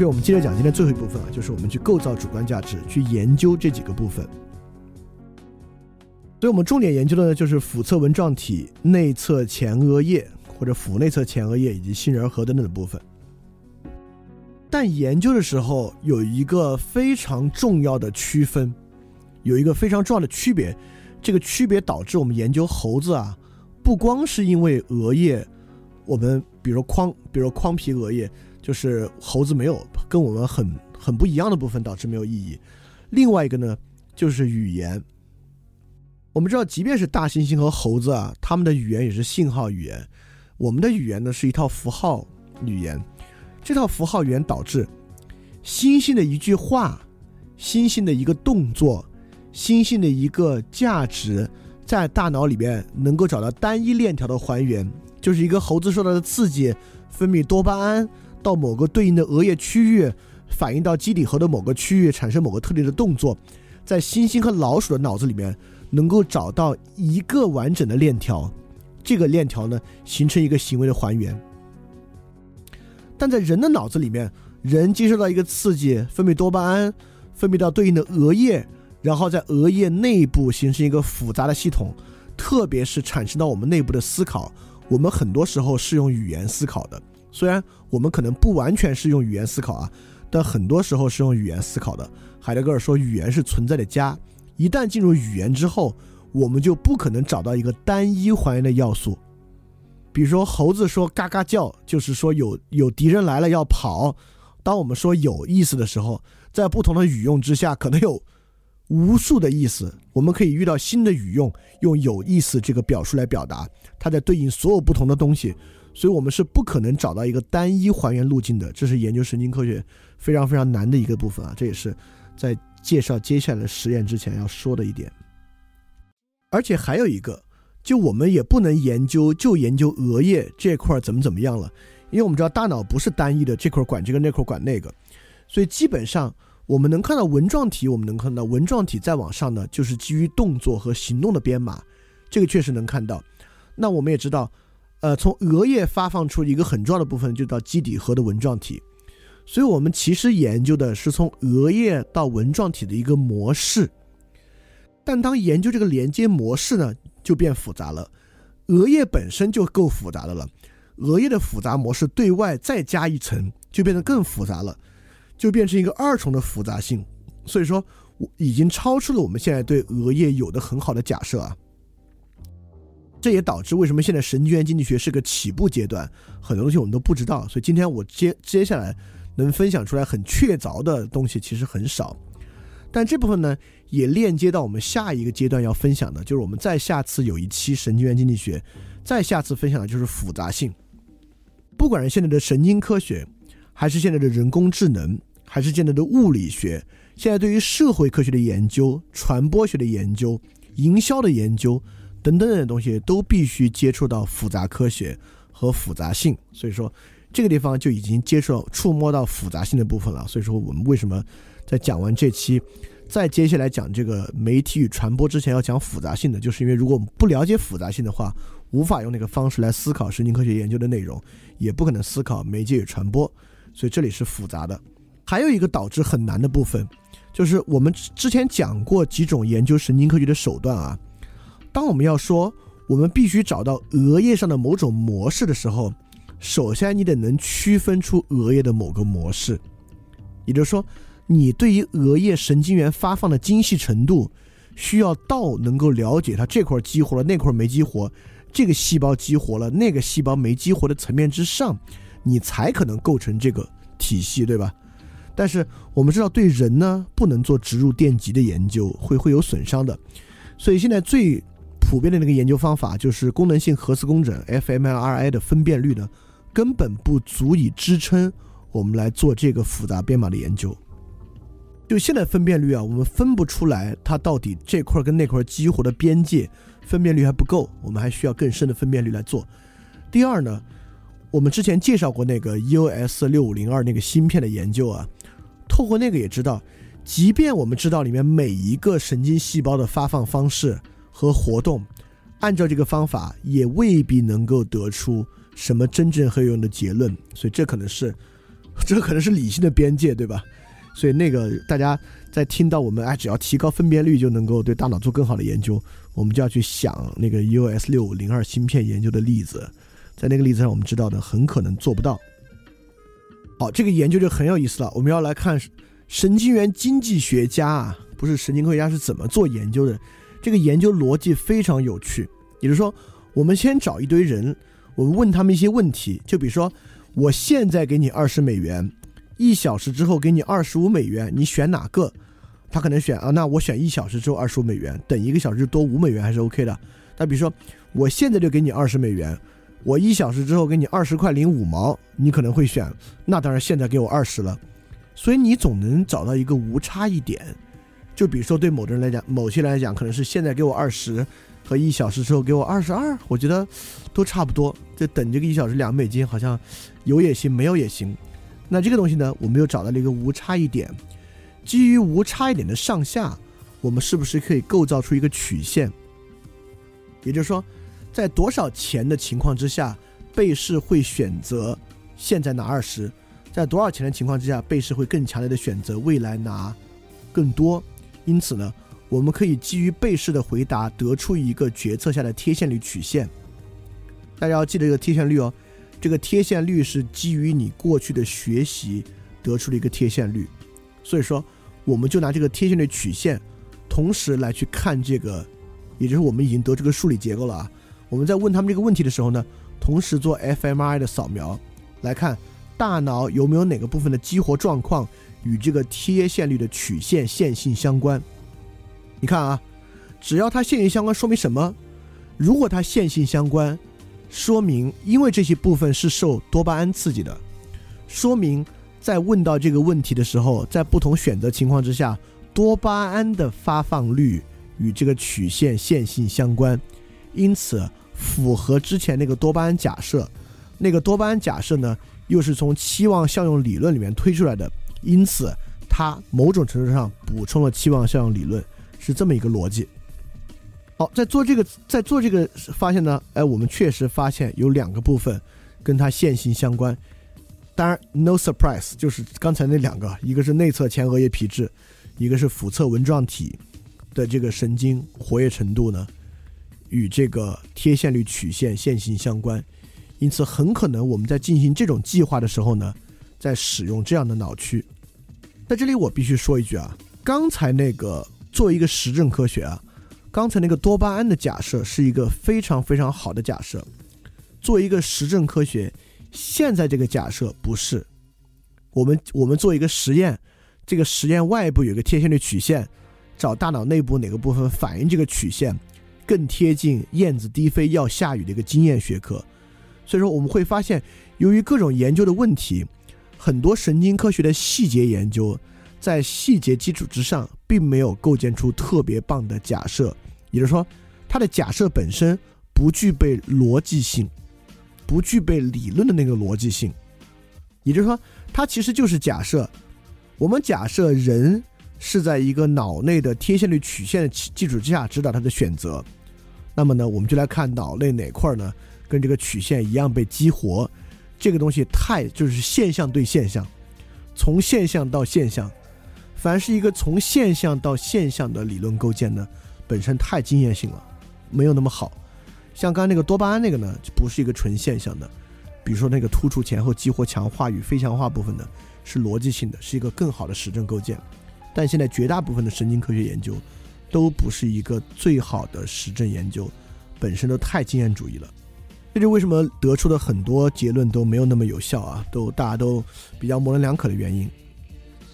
OK，我们接着讲今天最后一部分啊，就是我们去构造主观价值，去研究这几个部分。所以我们重点研究的呢，就是腹侧纹状体、内侧前额叶或者腹内侧前额叶以及杏仁核等等的部分。但研究的时候有一个非常重要的区分，有一个非常重要的区别。这个区别导致我们研究猴子啊，不光是因为额叶，我们比如框，比如框皮额叶，就是猴子没有跟我们很很不一样的部分导致没有意义。另外一个呢，就是语言。我们知道，即便是大猩猩和猴子啊，他们的语言也是信号语言。我们的语言呢，是一套符号语言。这套符号语言导致猩猩的一句话、猩猩的一个动作、猩猩的一个价值，在大脑里边能够找到单一链条的还原，就是一个猴子受到的刺激，分泌多巴胺到某个对应的额叶区域，反映到基底核的某个区域，产生某个特定的动作，在猩猩和老鼠的脑子里面。能够找到一个完整的链条，这个链条呢形成一个行为的还原。但在人的脑子里面，人接受到一个刺激，分泌多巴胺，分泌到对应的额叶，然后在额叶内部形成一个复杂的系统，特别是产生到我们内部的思考，我们很多时候是用语言思考的。虽然我们可能不完全是用语言思考啊，但很多时候是用语言思考的。海德格尔说，语言是存在的家。一旦进入语言之后，我们就不可能找到一个单一还原的要素。比如说，猴子说“嘎嘎叫”，就是说有有敌人来了要跑。当我们说有意思的时候，在不同的语用之下，可能有无数的意思。我们可以遇到新的语用，用有意思这个表述来表达，它在对应所有不同的东西。所以，我们是不可能找到一个单一还原路径的。这是研究神经科学非常非常难的一个部分啊！这也是在。介绍接下来的实验之前要说的一点，而且还有一个，就我们也不能研究就研究额叶这块怎么怎么样了，因为我们知道大脑不是单一的，这块管这个，那块管那个，所以基本上我们能看到纹状体，我们能看到纹状体再往上呢，就是基于动作和行动的编码，这个确实能看到。那我们也知道，呃，从额叶发放出一个很重要的部分，就到基底核的纹状体。所以，我们其实研究的是从额叶到纹状体的一个模式，但当研究这个连接模式呢，就变复杂了。额叶本身就够复杂的了，额叶的复杂模式对外再加一层，就变得更复杂了，就变成一个二重的复杂性。所以说，已经超出了我们现在对额叶有的很好的假设啊。这也导致为什么现在神经元经济学是个起步阶段，很多东西我们都不知道。所以今天我接接下来。能分享出来很确凿的东西其实很少，但这部分呢也链接到我们下一个阶段要分享的，就是我们再下次有一期神经元经济学，再下次分享的就是复杂性。不管是现在的神经科学，还是现在的人工智能，还是现在的物理学，现在对于社会科学的研究、传播学的研究、营销的研究等等等的东西，都必须接触到复杂科学和复杂性。所以说。这个地方就已经接触、触摸到复杂性的部分了，所以说我们为什么在讲完这期，再接下来讲这个媒体与传播之前要讲复杂性的，就是因为如果我们不了解复杂性的话，无法用那个方式来思考神经科学研究的内容，也不可能思考媒介与传播，所以这里是复杂的。还有一个导致很难的部分，就是我们之前讲过几种研究神经科学的手段啊，当我们要说我们必须找到额叶上的某种模式的时候。首先，你得能区分出额叶的某个模式，也就是说，你对于额叶神经元发放的精细程度，需要到能够了解它这块激活了，那块没激活，这个细胞激活了，那个细胞没激活的层面之上，你才可能构成这个体系，对吧？但是我们知道，对人呢，不能做植入电极的研究，会会有损伤的，所以现在最普遍的那个研究方法就是功能性核磁共振 （fMRI） 的分辨率呢。根本不足以支撑我们来做这个复杂编码的研究。就现在分辨率啊，我们分不出来它到底这块跟那块激活的边界分辨率还不够，我们还需要更深的分辨率来做。第二呢，我们之前介绍过那个 EOS 六五零二那个芯片的研究啊，透过那个也知道，即便我们知道里面每一个神经细胞的发放方式和活动，按照这个方法也未必能够得出。什么真正很有用的结论？所以这可能是这可能是理性的边界，对吧？所以那个大家在听到我们哎，只要提高分辨率就能够对大脑做更好的研究，我们就要去想那个 EOS 六五零二芯片研究的例子，在那个例子上我们知道的很可能做不到。好，这个研究就很有意思了，我们要来看神经元经济学家啊，不是神经科学家是怎么做研究的。这个研究逻辑非常有趣，也就是说，我们先找一堆人，我们问他们一些问题，就比如说，我现在给你二十美元。一小时之后给你二十五美元，你选哪个？他可能选啊，那我选一小时之后二十五美元，等一个小时多五美元还是 OK 的。那比如说，我现在就给你二十美元，我一小时之后给你二十块零五毛，你可能会选，那当然现在给我二十了。所以你总能找到一个无差异点。就比如说对某的人来讲，某些人来讲可能是现在给我二十，和一小时之后给我二十二，我觉得都差不多。就等这个一小时两美金，好像有也行，没有也行。那这个东西呢，我们又找到了一个无差异点。基于无差异点的上下，我们是不是可以构造出一个曲线？也就是说，在多少钱的情况之下，被试会选择现在拿二十；在多少钱的情况之下，被试会更强烈的选择未来拿更多。因此呢，我们可以基于被试的回答得出一个决策下的贴现率曲线。大家要记得这个贴现率哦。这个贴现率是基于你过去的学习得出的一个贴现率，所以说我们就拿这个贴现率曲线，同时来去看这个，也就是我们已经得这个数理结构了啊。我们在问他们这个问题的时候呢，同时做 fMRI 的扫描，来看大脑有没有哪个部分的激活状况与这个贴现率的曲线线性相关。你看啊，只要它线性相关，说明什么？如果它线性相关。说明，因为这些部分是受多巴胺刺激的，说明在问到这个问题的时候，在不同选择情况之下，多巴胺的发放率与这个曲线线性相关，因此符合之前那个多巴胺假设。那个多巴胺假设呢，又是从期望效用理论里面推出来的，因此它某种程度上补充了期望效应理论，是这么一个逻辑。好，在做这个，在做这个发现呢，哎，我们确实发现有两个部分跟它线性相关。当然，no surprise，就是刚才那两个，一个是内侧前额叶皮质，一个是腹侧纹状体的这个神经活跃程度呢，与这个贴现率曲线线性相关。因此，很可能我们在进行这种计划的时候呢，在使用这样的脑区。在这里，我必须说一句啊，刚才那个做一个实证科学啊。刚才那个多巴胺的假设是一个非常非常好的假设，做一个实证科学。现在这个假设不是，我们我们做一个实验，这个实验外部有个贴现率曲线，找大脑内部哪个部分反映这个曲线，更贴近燕子低飞要下雨的一个经验学科。所以说我们会发现，由于各种研究的问题，很多神经科学的细节研究。在细节基础之上，并没有构建出特别棒的假设，也就是说，它的假设本身不具备逻辑性，不具备理论的那个逻辑性。也就是说，它其实就是假设，我们假设人是在一个脑内的贴现率曲线的基础之下指导他的选择。那么呢，我们就来看脑内哪块呢，跟这个曲线一样被激活。这个东西太就是现象对现象，从现象到现象。凡是一个从现象到现象的理论构建呢，本身太经验性了，没有那么好。像刚刚那个多巴胺那个呢，不是一个纯现象的。比如说那个突出前后激活强化与非强化部分呢，是逻辑性的，是一个更好的实证构建。但现在绝大部分的神经科学研究，都不是一个最好的实证研究，本身都太经验主义了。这就为什么得出的很多结论都没有那么有效啊，都大家都比较模棱两可的原因。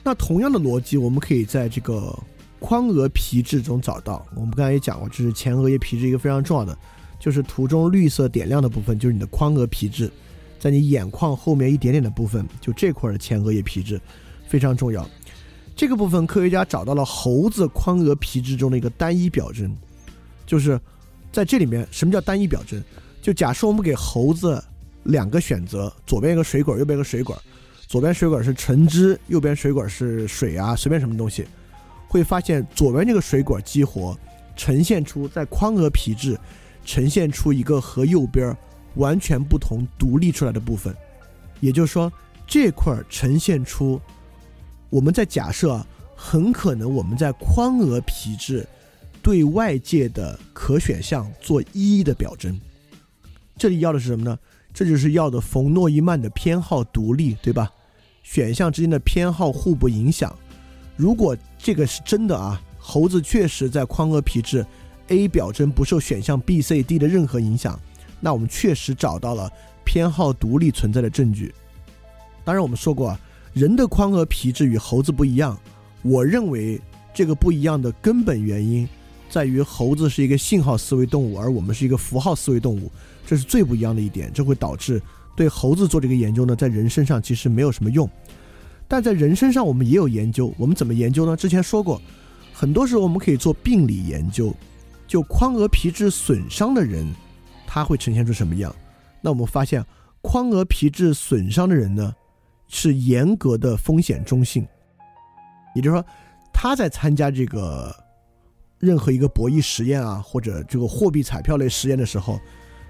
那同样的逻辑，我们可以在这个眶额皮质中找到。我们刚才也讲过，这是前额叶皮质一个非常重要的，就是图中绿色点亮的部分，就是你的眶额皮质，在你眼眶后面一点点的部分，就这块的前额叶皮质非常重要。这个部分科学家找到了猴子眶额皮质中的一个单一表征，就是在这里面，什么叫单一表征？就假设我们给猴子两个选择，左边一个水管，右边一个水管。左边水管是橙汁，右边水管是水啊，随便什么东西，会发现左边这个水管激活，呈现出在眶额皮质呈现出一个和右边完全不同、独立出来的部分。也就是说，这块儿呈现出我们在假设，很可能我们在眶额皮质对外界的可选项做一一的表征。这里要的是什么呢？这就是要的冯诺依曼的偏好独立，对吧？选项之间的偏好互不影响。如果这个是真的啊，猴子确实在宽额皮质 A 表征不受选项 B、C、D 的任何影响，那我们确实找到了偏好独立存在的证据。当然，我们说过啊，人的宽额皮质与猴子不一样。我认为这个不一样的根本原因在于猴子是一个信号思维动物，而我们是一个符号思维动物，这是最不一样的一点。这会导致对猴子做这个研究呢，在人身上其实没有什么用。但在人身上，我们也有研究。我们怎么研究呢？之前说过，很多时候我们可以做病理研究。就眶额皮质损伤的人，他会呈现出什么样？那我们发现，眶额皮质损伤的人呢？是严格的风险中性，也就是说，他在参加这个任何一个博弈实验啊，或者这个货币彩票类实验的时候，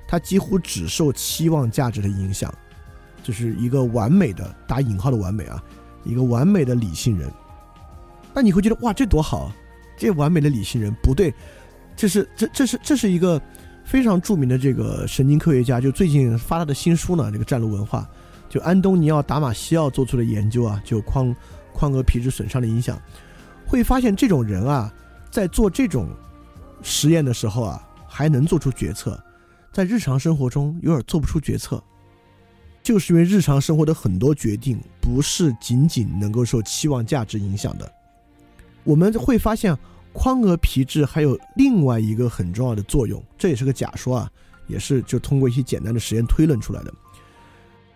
他几乎只受期望价值的影响，就是一个完美的打引号的完美啊，一个完美的理性人。那你会觉得哇，这多好，这完美的理性人不对，这是这这是这是一个非常著名的这个神经科学家，就最近发他的新书呢，这个战路文化。就安东尼奥·达马西奥做出的研究啊，就眶眶额皮质损伤的影响，会发现这种人啊，在做这种实验的时候啊，还能做出决策，在日常生活中有点做不出决策，就是因为日常生活的很多决定不是仅仅能够受期望价值影响的。我们会发现宽额皮质还有另外一个很重要的作用，这也是个假说啊，也是就通过一些简单的实验推论出来的。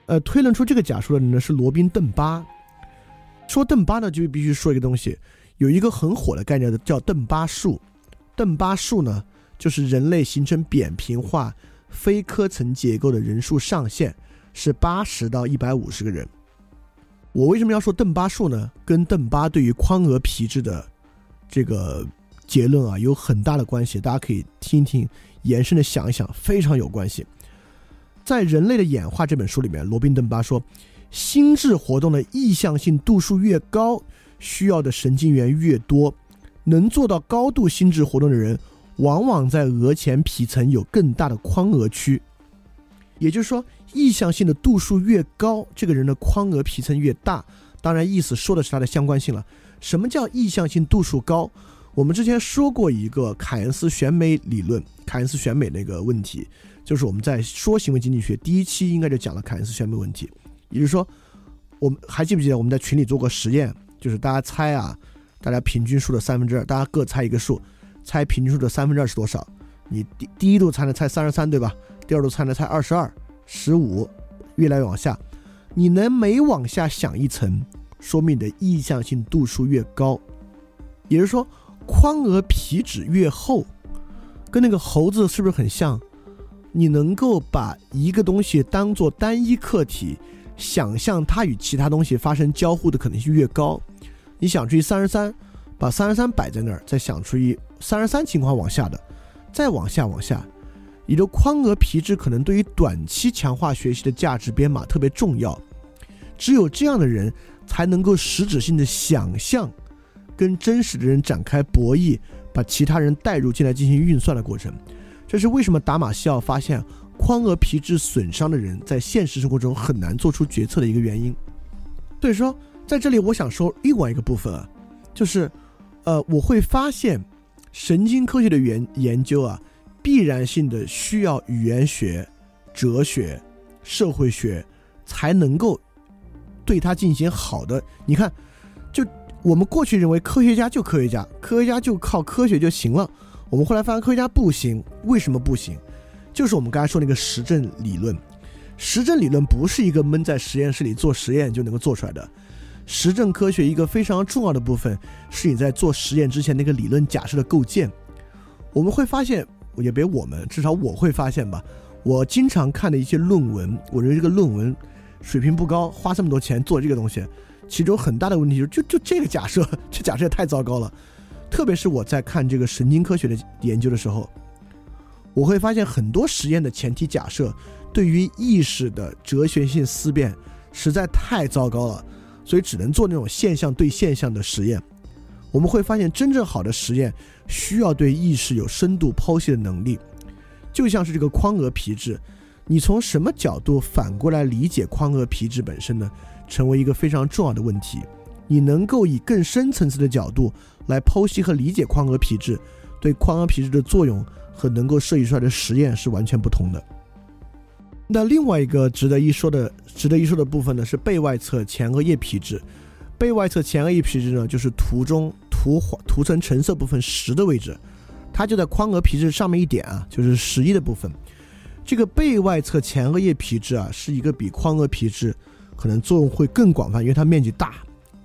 呃，推论出这个假说的人呢是罗宾·邓巴。说邓巴呢，就必须说一个东西，有一个很火的概念叫邓巴数。邓巴数呢，就是人类形成扁平化非科层结构的人数上限是八十到一百五十个人。我为什么要说邓巴数呢？跟邓巴对于宽额皮质的这个结论啊有很大的关系，大家可以听一听，延伸的想一想，非常有关系。在《人类的演化》这本书里面，罗宾·邓巴说，心智活动的意向性度数越高，需要的神经元越多。能做到高度心智活动的人，往往在额前皮层有更大的眶额区。也就是说，意向性的度数越高，这个人的眶额皮层越大。当然，意思说的是它的相关性了。什么叫意向性度数高？我们之前说过一个凯恩斯选美理论，凯恩斯选美那个问题。就是我们在说行为经济学第一期应该就讲了凯恩斯选美问题，也就是说，我们还记不记得我们在群里做过实验？就是大家猜啊，大家平均数的三分之二，大家各猜一个数，猜平均数的三分之二是多少？你第第一度猜呢猜三十三对吧？第二度猜呢猜二十二、十五，越来越往下，你能每往下想一层，说明你的意向性度数越高，也就是说，宽额皮脂越厚，跟那个猴子是不是很像？你能够把一个东西当做单一客体，想象它与其他东西发生交互的可能性越高。你想出一三十三，把三十三摆在那儿，再想出一三十三情况往下的，再往下往下，你的宽额皮质可能对于短期强化学习的价值编码特别重要。只有这样的人才能够实质性的想象，跟真实的人展开博弈，把其他人带入进来进行运算的过程。这是为什么达马西奥发现宽额皮质损伤的人在现实生活中很难做出决策的一个原因。所以说，在这里我想说另外一个部分啊，就是，呃，我会发现神经科学的研研究啊，必然性的需要语言学、哲学、社会学才能够对它进行好的。你看，就我们过去认为科学家就科学家，科学家就靠科学就行了。我们后来发现科学家不行，为什么不行？就是我们刚才说那个实证理论，实证理论不是一个闷在实验室里做实验就能够做出来的。实证科学一个非常重要的部分是你在做实验之前那个理论假设的构建。我们会发现，也别我们，至少我会发现吧。我经常看的一些论文，我认为这个论文水平不高，花这么多钱做这个东西，其中很大的问题就是，就就这个假设，这假设也太糟糕了。特别是我在看这个神经科学的研究的时候，我会发现很多实验的前提假设对于意识的哲学性思辨实在太糟糕了，所以只能做那种现象对现象的实验。我们会发现，真正好的实验需要对意识有深度剖析的能力，就像是这个眶额皮质，你从什么角度反过来理解眶额皮质本身呢？成为一个非常重要的问题。你能够以更深层次的角度来剖析和理解眶额皮质，对眶额皮质的作用和能够设计出来的实验是完全不同的。那另外一个值得一说的、值得一说的部分呢，是背外侧前额叶皮质。背外侧前额叶皮质呢，就是图中涂黄涂成橙色部分十的位置，它就在眶额皮质上面一点啊，就是十一的部分。这个背外侧前额叶皮质啊，是一个比眶额皮质可能作用会更广泛，因为它面积大。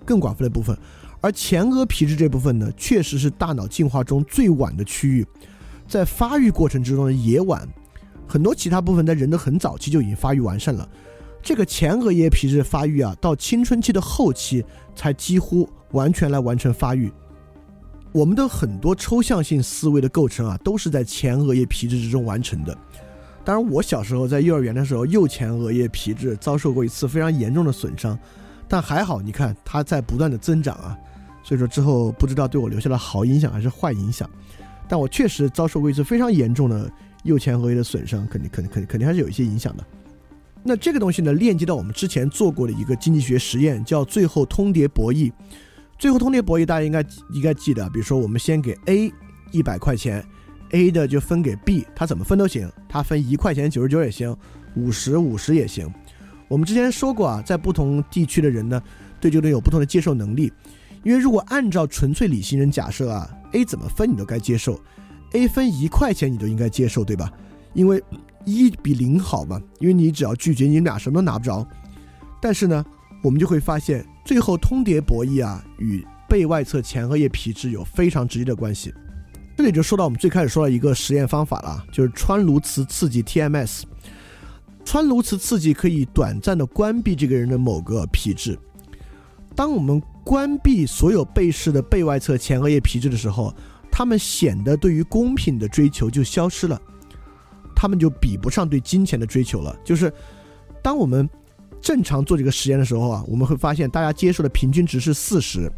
更广泛的部分，而前额皮质这部分呢，确实是大脑进化中最晚的区域，在发育过程之中的也晚，很多其他部分在人的很早期就已经发育完善了。这个前额叶皮质发育啊，到青春期的后期才几乎完全来完成发育。我们的很多抽象性思维的构成啊，都是在前额叶皮质之中完成的。当然，我小时候在幼儿园的时候，右前额叶皮质遭受过一次非常严重的损伤。但还好，你看它在不断的增长啊，所以说之后不知道对我留下了好影响还是坏影响。但我确实遭受过一次非常严重的右前额叶的损伤，肯定肯定肯定肯定还是有一些影响的。那这个东西呢，链接到我们之前做过的一个经济学实验，叫最后通牒博弈。最后通牒博弈大家应该应该记得，比如说我们先给 A 一百块钱，A 的就分给 B，他怎么分都行，他分一块钱九十九也行，五十五十也行。我们之前说过啊，在不同地区的人呢，对这个有不同的接受能力。因为如果按照纯粹理性人假设啊，A 怎么分你都该接受，A 分一块钱你都应该接受，对吧？因为一比零好嘛，因为你只要拒绝，你俩什么都拿不着。但是呢，我们就会发现，最后通牒博弈啊，与背外侧前额叶皮质有非常直接的关系。这里就说到我们最开始说的一个实验方法了，就是川颅磁刺激 TMS。川颅磁刺激可以短暂的关闭这个人的某个皮质。当我们关闭所有被试的背外侧前额叶皮质的时候，他们显得对于公平的追求就消失了，他们就比不上对金钱的追求了。就是当我们正常做这个实验的时候啊，我们会发现大家接受的平均值是四十，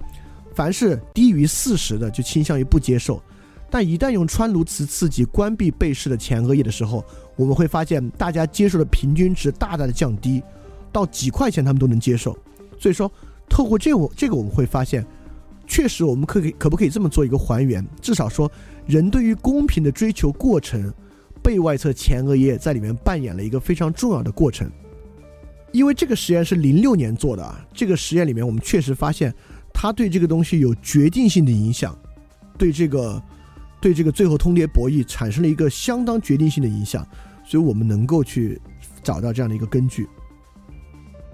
凡是低于四十的就倾向于不接受。但一旦用川颅磁刺激关闭被试的前额叶的时候，我们会发现大家接受的平均值大大的降低，到几块钱他们都能接受。所以说，透过这我这个我们会发现，确实我们可以可不可以这么做一个还原？至少说，人对于公平的追求过程，背外侧前额叶在里面扮演了一个非常重要的过程。因为这个实验是零六年做的啊，这个实验里面我们确实发现，它对这个东西有决定性的影响，对这个。对这个最后通牒博弈产生了一个相当决定性的影响，所以我们能够去找到这样的一个根据。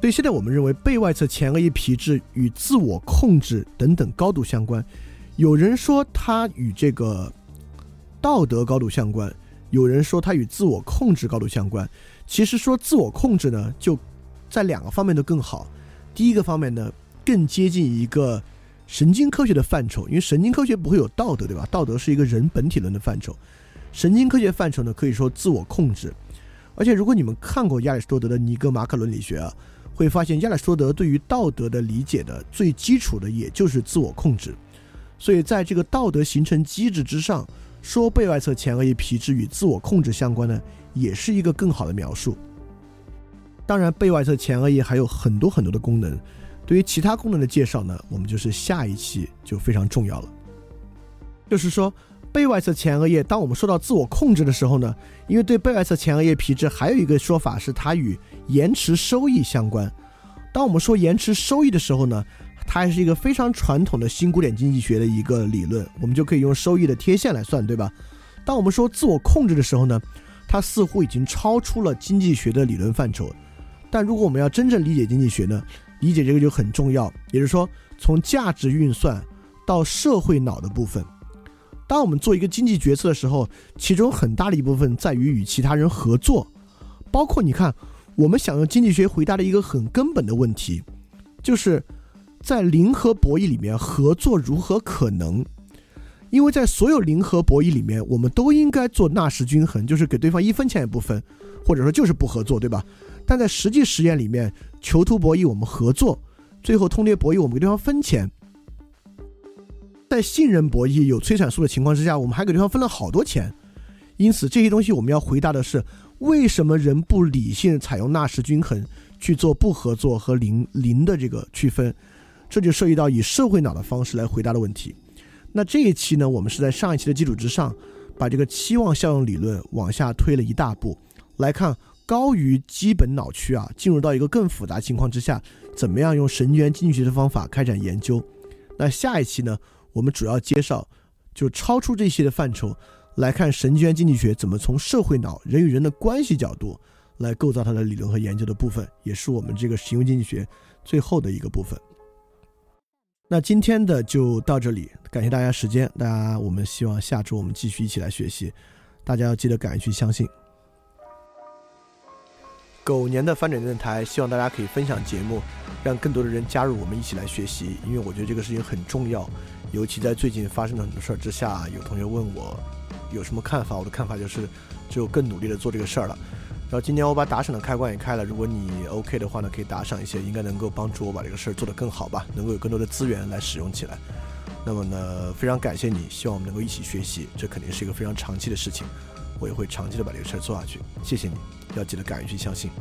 所以现在我们认为背外侧前额叶皮质与自我控制等等高度相关。有人说它与这个道德高度相关，有人说它与自我控制高度相关。其实说自我控制呢，就在两个方面都更好。第一个方面呢，更接近一个。神经科学的范畴，因为神经科学不会有道德，对吧？道德是一个人本体论的范畴。神经科学范畴呢，可以说自我控制。而且，如果你们看过亚里士多德的《尼格马可伦理学》啊，会发现亚里士多德对于道德的理解的最基础的，也就是自我控制。所以，在这个道德形成机制之上，说背外侧前额叶皮质与自我控制相关呢，也是一个更好的描述。当然，背外侧前额叶还有很多很多的功能。对于其他功能的介绍呢，我们就是下一期就非常重要了。就是说，背外侧前额叶，当我们说到自我控制的时候呢，因为对背外侧前额叶皮质还有一个说法是它与延迟收益相关。当我们说延迟收益的时候呢，它还是一个非常传统的新古典经济学的一个理论，我们就可以用收益的贴现来算，对吧？当我们说自我控制的时候呢，它似乎已经超出了经济学的理论范畴。但如果我们要真正理解经济学呢？理解这个就很重要，也就是说，从价值运算到社会脑的部分，当我们做一个经济决策的时候，其中很大的一部分在于与其他人合作，包括你看，我们想用经济学回答的一个很根本的问题，就是在零和博弈里面合作如何可能？因为在所有零和博弈里面，我们都应该做纳什均衡，就是给对方一分钱也不分，或者说就是不合作，对吧？但在实际实验里面，囚徒博弈我们合作，最后通牒博弈我们给对方分钱。在信任博弈有催产素的情况之下，我们还给对方分了好多钱。因此，这些东西我们要回答的是：为什么人不理性采用纳什均衡去做不合作和零零的这个区分？这就涉及到以社会脑的方式来回答的问题。那这一期呢，我们是在上一期的基础之上，把这个期望效用理论往下推了一大步，来看高于基本脑区啊，进入到一个更复杂情况之下，怎么样用神经元经济学的方法开展研究。那下一期呢，我们主要介绍就超出这些的范畴，来看神经元经济学怎么从社会脑人与人的关系角度来构造它的理论和研究的部分，也是我们这个行为经济学最后的一个部分。那今天的就到这里，感谢大家时间。大家，我们希望下周我们继续一起来学习。大家要记得敢于去相信。狗年的翻转电台，希望大家可以分享节目，让更多的人加入我们一起来学习。因为我觉得这个事情很重要，尤其在最近发生的很多事儿之下，有同学问我有什么看法，我的看法就是只有更努力的做这个事儿了。然后今天我把打赏的开关也开了，如果你 OK 的话呢，可以打赏一些，应该能够帮助我把这个事儿做得更好吧，能够有更多的资源来使用起来。那么呢，非常感谢你，希望我们能够一起学习，这肯定是一个非常长期的事情，我也会长期的把这个事儿做下去。谢谢你，要记得敢于去相信。